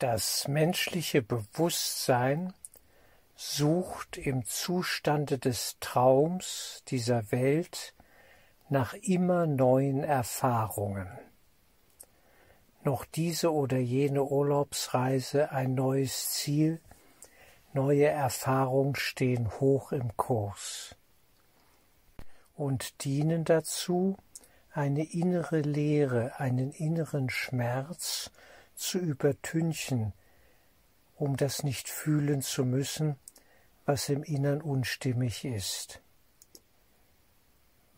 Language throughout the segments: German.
Das menschliche Bewusstsein sucht im Zustande des Traums dieser Welt nach immer neuen Erfahrungen. Noch diese oder jene Urlaubsreise ein neues Ziel, neue Erfahrungen stehen hoch im Kurs und dienen dazu, eine innere Leere, einen inneren Schmerz zu übertünchen, um das nicht fühlen zu müssen, was im Innern unstimmig ist.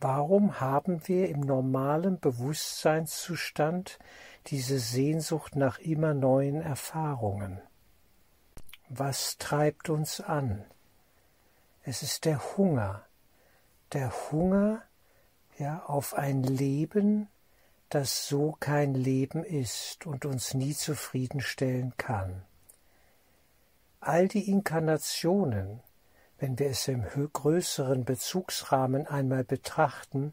Warum haben wir im normalen Bewusstseinszustand diese Sehnsucht nach immer neuen Erfahrungen? Was treibt uns an? Es ist der Hunger, der Hunger ja, auf ein Leben, das so kein Leben ist und uns nie zufriedenstellen kann. All die Inkarnationen, wenn wir es im größeren Bezugsrahmen einmal betrachten,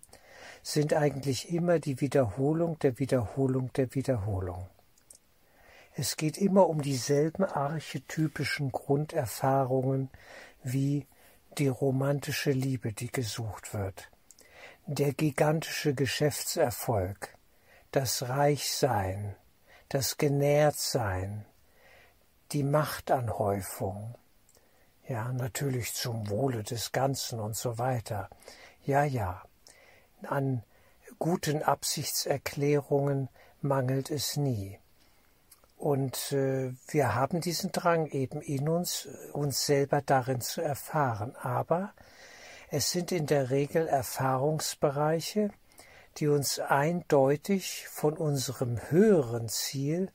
sind eigentlich immer die Wiederholung der Wiederholung der Wiederholung. Es geht immer um dieselben archetypischen Grunderfahrungen wie die romantische Liebe, die gesucht wird, der gigantische Geschäftserfolg, das Reichsein, das Genährtsein, die Machtanhäufung, ja, natürlich zum Wohle des Ganzen und so weiter. Ja, ja, an guten Absichtserklärungen mangelt es nie. Und äh, wir haben diesen Drang eben in uns, uns selber darin zu erfahren. Aber es sind in der Regel Erfahrungsbereiche, die uns eindeutig von unserem höheren Ziel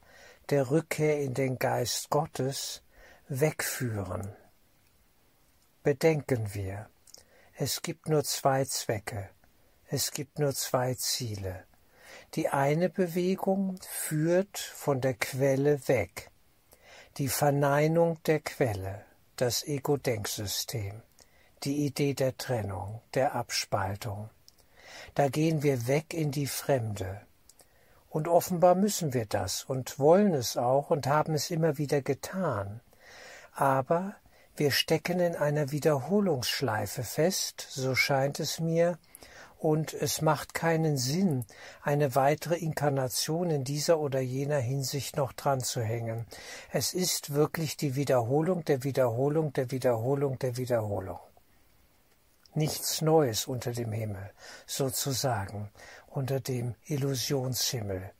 der Rückkehr in den Geist Gottes wegführen. Bedenken wir, es gibt nur zwei Zwecke, es gibt nur zwei Ziele. Die eine Bewegung führt von der Quelle weg, die Verneinung der Quelle, das Ego-Denksystem, die Idee der Trennung, der Abspaltung. Da gehen wir weg in die Fremde. Und offenbar müssen wir das und wollen es auch und haben es immer wieder getan. Aber wir stecken in einer Wiederholungsschleife fest, so scheint es mir, und es macht keinen Sinn, eine weitere Inkarnation in dieser oder jener Hinsicht noch dran zu hängen. Es ist wirklich die Wiederholung der Wiederholung der Wiederholung der Wiederholung nichts Neues unter dem Himmel, sozusagen, unter dem Illusionshimmel.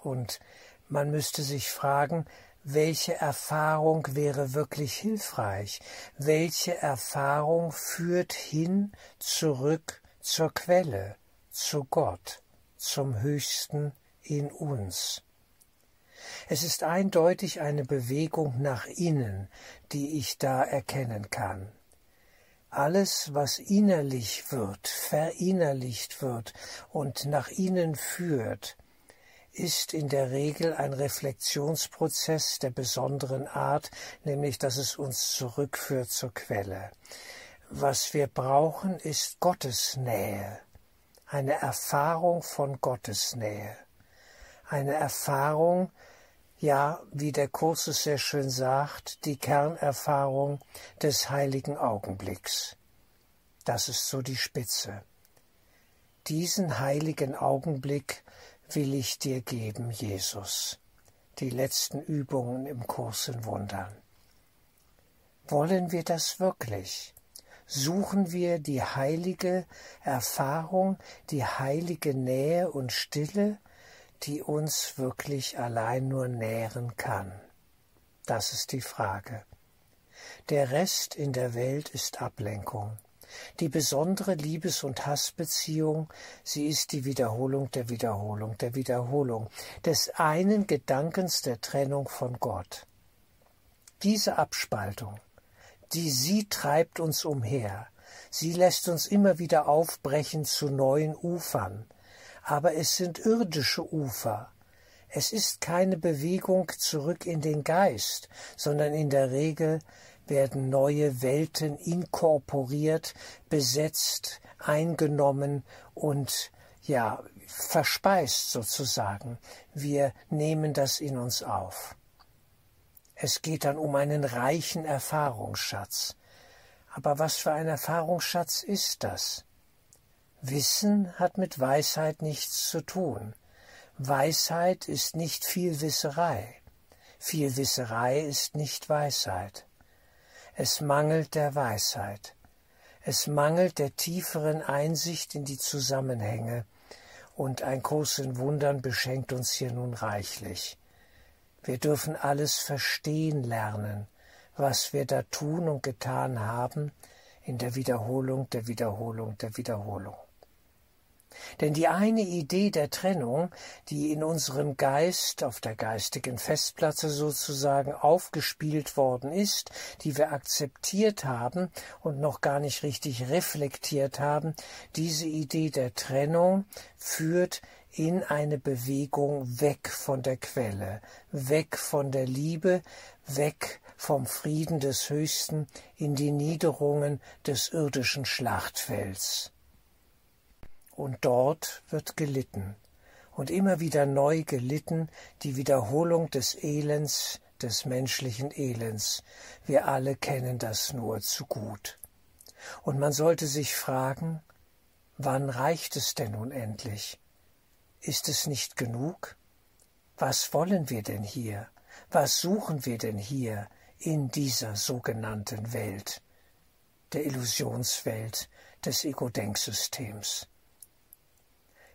Und man müsste sich fragen, welche Erfahrung wäre wirklich hilfreich? Welche Erfahrung führt hin zurück zur Quelle, zu Gott, zum Höchsten in uns? Es ist eindeutig eine Bewegung nach innen, die ich da erkennen kann alles, was innerlich wird, verinnerlicht wird und nach innen führt, ist in der Regel ein Reflexionsprozess der besonderen Art, nämlich dass es uns zurückführt zur Quelle. Was wir brauchen, ist Gottes Nähe, eine Erfahrung von Gottes Nähe, eine Erfahrung, ja, wie der Kursus sehr schön sagt, die Kernerfahrung des heiligen Augenblicks. Das ist so die Spitze. Diesen heiligen Augenblick will ich dir geben, Jesus. Die letzten Übungen im Kurs in Wundern. Wollen wir das wirklich? Suchen wir die heilige Erfahrung, die heilige Nähe und Stille, die uns wirklich allein nur nähren kann? Das ist die Frage. Der Rest in der Welt ist Ablenkung. Die besondere Liebes- und Hassbeziehung, sie ist die Wiederholung der Wiederholung der Wiederholung, des einen Gedankens der Trennung von Gott. Diese Abspaltung, die sie treibt uns umher, sie lässt uns immer wieder aufbrechen zu neuen Ufern, aber es sind irdische Ufer. Es ist keine Bewegung zurück in den Geist, sondern in der Regel werden neue Welten inkorporiert, besetzt, eingenommen und ja, verspeist sozusagen. Wir nehmen das in uns auf. Es geht dann um einen reichen Erfahrungsschatz. Aber was für ein Erfahrungsschatz ist das? Wissen hat mit Weisheit nichts zu tun. Weisheit ist nicht viel Wisserei. Viel Wisserei ist nicht Weisheit. Es mangelt der Weisheit. Es mangelt der tieferen Einsicht in die Zusammenhänge, und ein Kurs in Wundern beschenkt uns hier nun reichlich. Wir dürfen alles verstehen lernen, was wir da tun und getan haben, in der Wiederholung der Wiederholung der Wiederholung. Denn die eine Idee der Trennung, die in unserem Geist auf der geistigen Festplatte sozusagen aufgespielt worden ist, die wir akzeptiert haben und noch gar nicht richtig reflektiert haben, diese Idee der Trennung führt in eine Bewegung weg von der Quelle, weg von der Liebe, weg vom Frieden des Höchsten in die Niederungen des irdischen Schlachtfelds. Und dort wird gelitten und immer wieder neu gelitten, die Wiederholung des Elends, des menschlichen Elends. Wir alle kennen das nur zu gut. Und man sollte sich fragen, wann reicht es denn nun endlich? Ist es nicht genug? Was wollen wir denn hier? Was suchen wir denn hier in dieser sogenannten Welt, der Illusionswelt des Ego-Denksystems?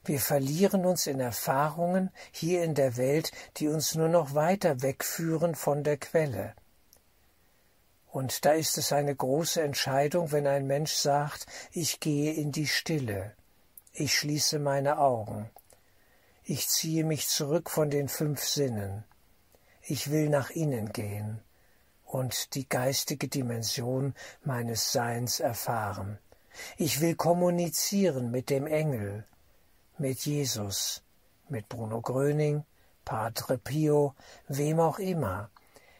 Wir verlieren uns in Erfahrungen hier in der Welt, die uns nur noch weiter wegführen von der Quelle. Und da ist es eine große Entscheidung, wenn ein Mensch sagt, ich gehe in die Stille, ich schließe meine Augen, ich ziehe mich zurück von den fünf Sinnen, ich will nach innen gehen und die geistige Dimension meines Seins erfahren. Ich will kommunizieren mit dem Engel, mit Jesus, mit Bruno Gröning, Padre Pio, wem auch immer,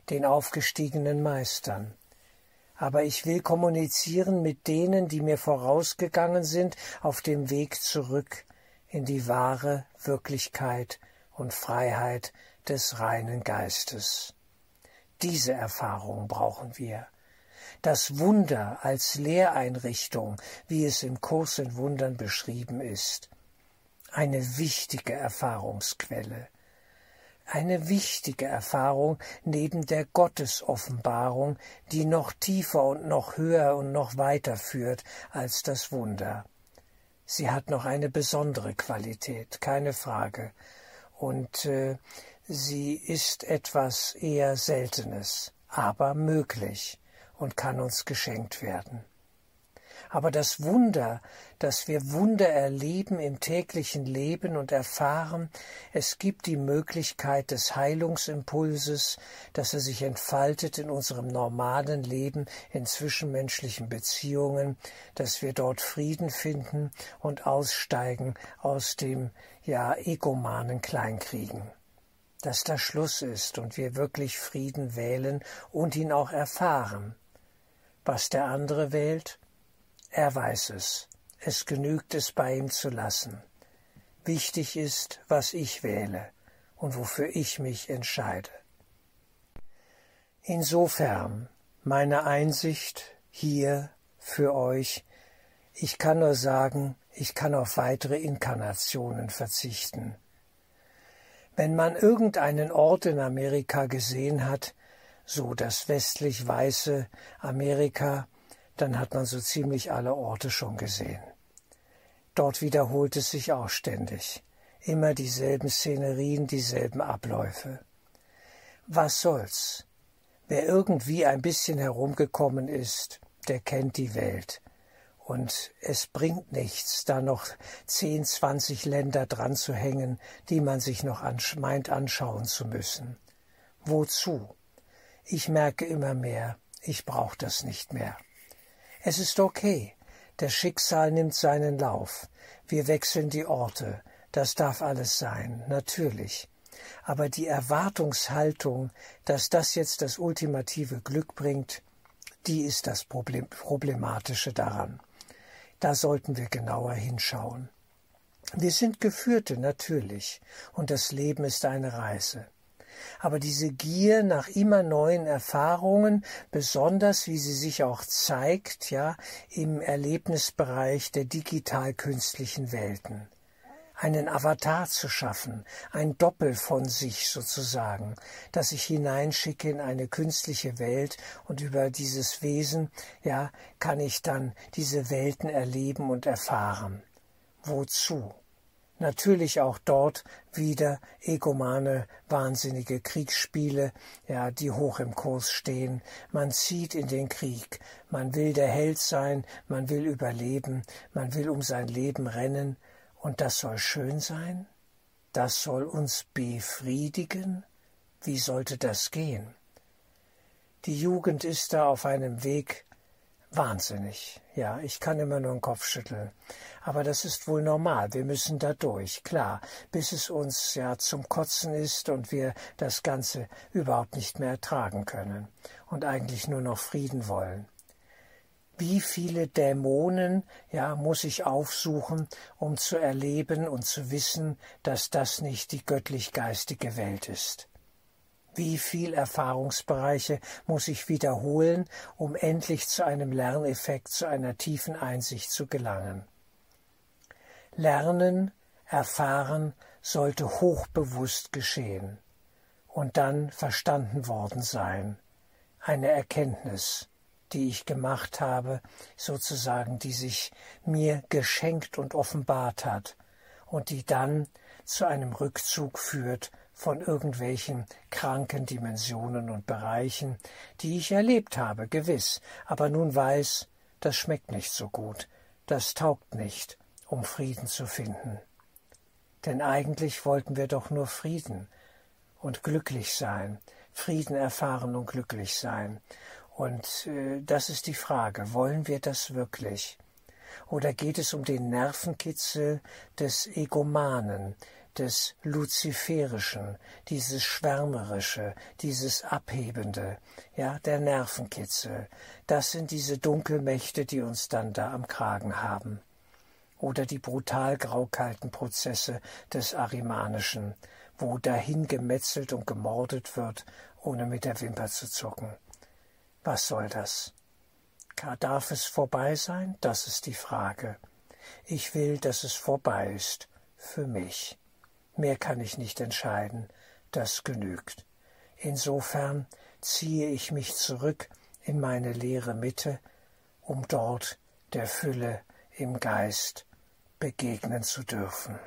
den aufgestiegenen Meistern. Aber ich will kommunizieren mit denen, die mir vorausgegangen sind auf dem Weg zurück in die wahre Wirklichkeit und Freiheit des reinen Geistes. Diese Erfahrung brauchen wir. Das Wunder als Lehreinrichtung, wie es im Kurs in Wundern beschrieben ist, eine wichtige Erfahrungsquelle, eine wichtige Erfahrung neben der Gottesoffenbarung, die noch tiefer und noch höher und noch weiter führt als das Wunder. Sie hat noch eine besondere Qualität, keine Frage, und äh, sie ist etwas eher Seltenes, aber möglich und kann uns geschenkt werden. Aber das Wunder, dass wir Wunder erleben im täglichen Leben und erfahren, es gibt die Möglichkeit des Heilungsimpulses, dass er sich entfaltet in unserem normalen Leben, in zwischenmenschlichen Beziehungen, dass wir dort Frieden finden und aussteigen aus dem ja egomanen Kleinkriegen dass da Schluss ist und wir wirklich Frieden wählen und ihn auch erfahren. Was der andere wählt, er weiß es. Es genügt es bei ihm zu lassen. Wichtig ist, was ich wähle und wofür ich mich entscheide. Insofern meine Einsicht hier für euch, ich kann nur sagen, ich kann auf weitere Inkarnationen verzichten. Wenn man irgendeinen Ort in Amerika gesehen hat, so das westlich weiße Amerika, dann hat man so ziemlich alle Orte schon gesehen. Dort wiederholt es sich auch ständig. Immer dieselben Szenerien, dieselben Abläufe. Was soll's? Wer irgendwie ein bisschen herumgekommen ist, der kennt die Welt. Und es bringt nichts, da noch zehn, zwanzig Länder dran zu hängen, die man sich noch ansch meint anschauen zu müssen. Wozu? Ich merke immer mehr, ich brauche das nicht mehr. Es ist okay. Das Schicksal nimmt seinen Lauf. Wir wechseln die Orte. Das darf alles sein, natürlich. Aber die Erwartungshaltung, dass das jetzt das ultimative Glück bringt, die ist das Problem, Problematische daran. Da sollten wir genauer hinschauen. Wir sind Geführte, natürlich, und das Leben ist eine Reise. Aber diese Gier nach immer neuen Erfahrungen, besonders wie sie sich auch zeigt, ja, im Erlebnisbereich der digital-künstlichen Welten einen Avatar zu schaffen, ein Doppel von sich sozusagen, das ich hineinschicke in eine künstliche Welt und über dieses Wesen, ja, kann ich dann diese Welten erleben und erfahren. Wozu? Natürlich auch dort wieder egomane, wahnsinnige Kriegsspiele, ja, die hoch im Kurs stehen. Man zieht in den Krieg. Man will der Held sein, man will überleben, man will um sein Leben rennen, und das soll schön sein? Das soll uns befriedigen? Wie sollte das gehen? Die Jugend ist da auf einem Weg wahnsinnig. Ja, ich kann immer nur den Kopf schütteln. Aber das ist wohl normal. Wir müssen da durch, klar, bis es uns ja zum Kotzen ist und wir das Ganze überhaupt nicht mehr ertragen können und eigentlich nur noch Frieden wollen. Wie viele Dämonen, ja, muss ich aufsuchen, um zu erleben und zu wissen, dass das nicht die göttlich-geistige Welt ist? Wie viel Erfahrungsbereiche muss ich wiederholen, um endlich zu einem Lerneffekt, zu einer tiefen Einsicht zu gelangen? Lernen, erfahren sollte hochbewusst geschehen und dann verstanden worden sein, eine Erkenntnis, die ich gemacht habe, sozusagen, die sich mir geschenkt und offenbart hat und die dann zu einem Rückzug führt von irgendwelchen kranken Dimensionen und Bereichen, die ich erlebt habe, gewiss, aber nun weiß, das schmeckt nicht so gut, das taugt nicht, um Frieden zu finden. Denn eigentlich wollten wir doch nur Frieden und glücklich sein, Frieden erfahren und glücklich sein. Und äh, das ist die Frage, wollen wir das wirklich? Oder geht es um den Nervenkitzel des Egomanen, des Luziferischen, dieses Schwärmerische, dieses Abhebende, ja, der Nervenkitzel. Das sind diese Dunkelmächte, die uns dann da am Kragen haben. Oder die brutal graukalten Prozesse des Arimanischen, wo dahin gemetzelt und gemordet wird, ohne mit der Wimper zu zucken. Was soll das? Darf es vorbei sein? Das ist die Frage. Ich will, dass es vorbei ist. Für mich. Mehr kann ich nicht entscheiden. Das genügt. Insofern ziehe ich mich zurück in meine leere Mitte, um dort der Fülle im Geist begegnen zu dürfen.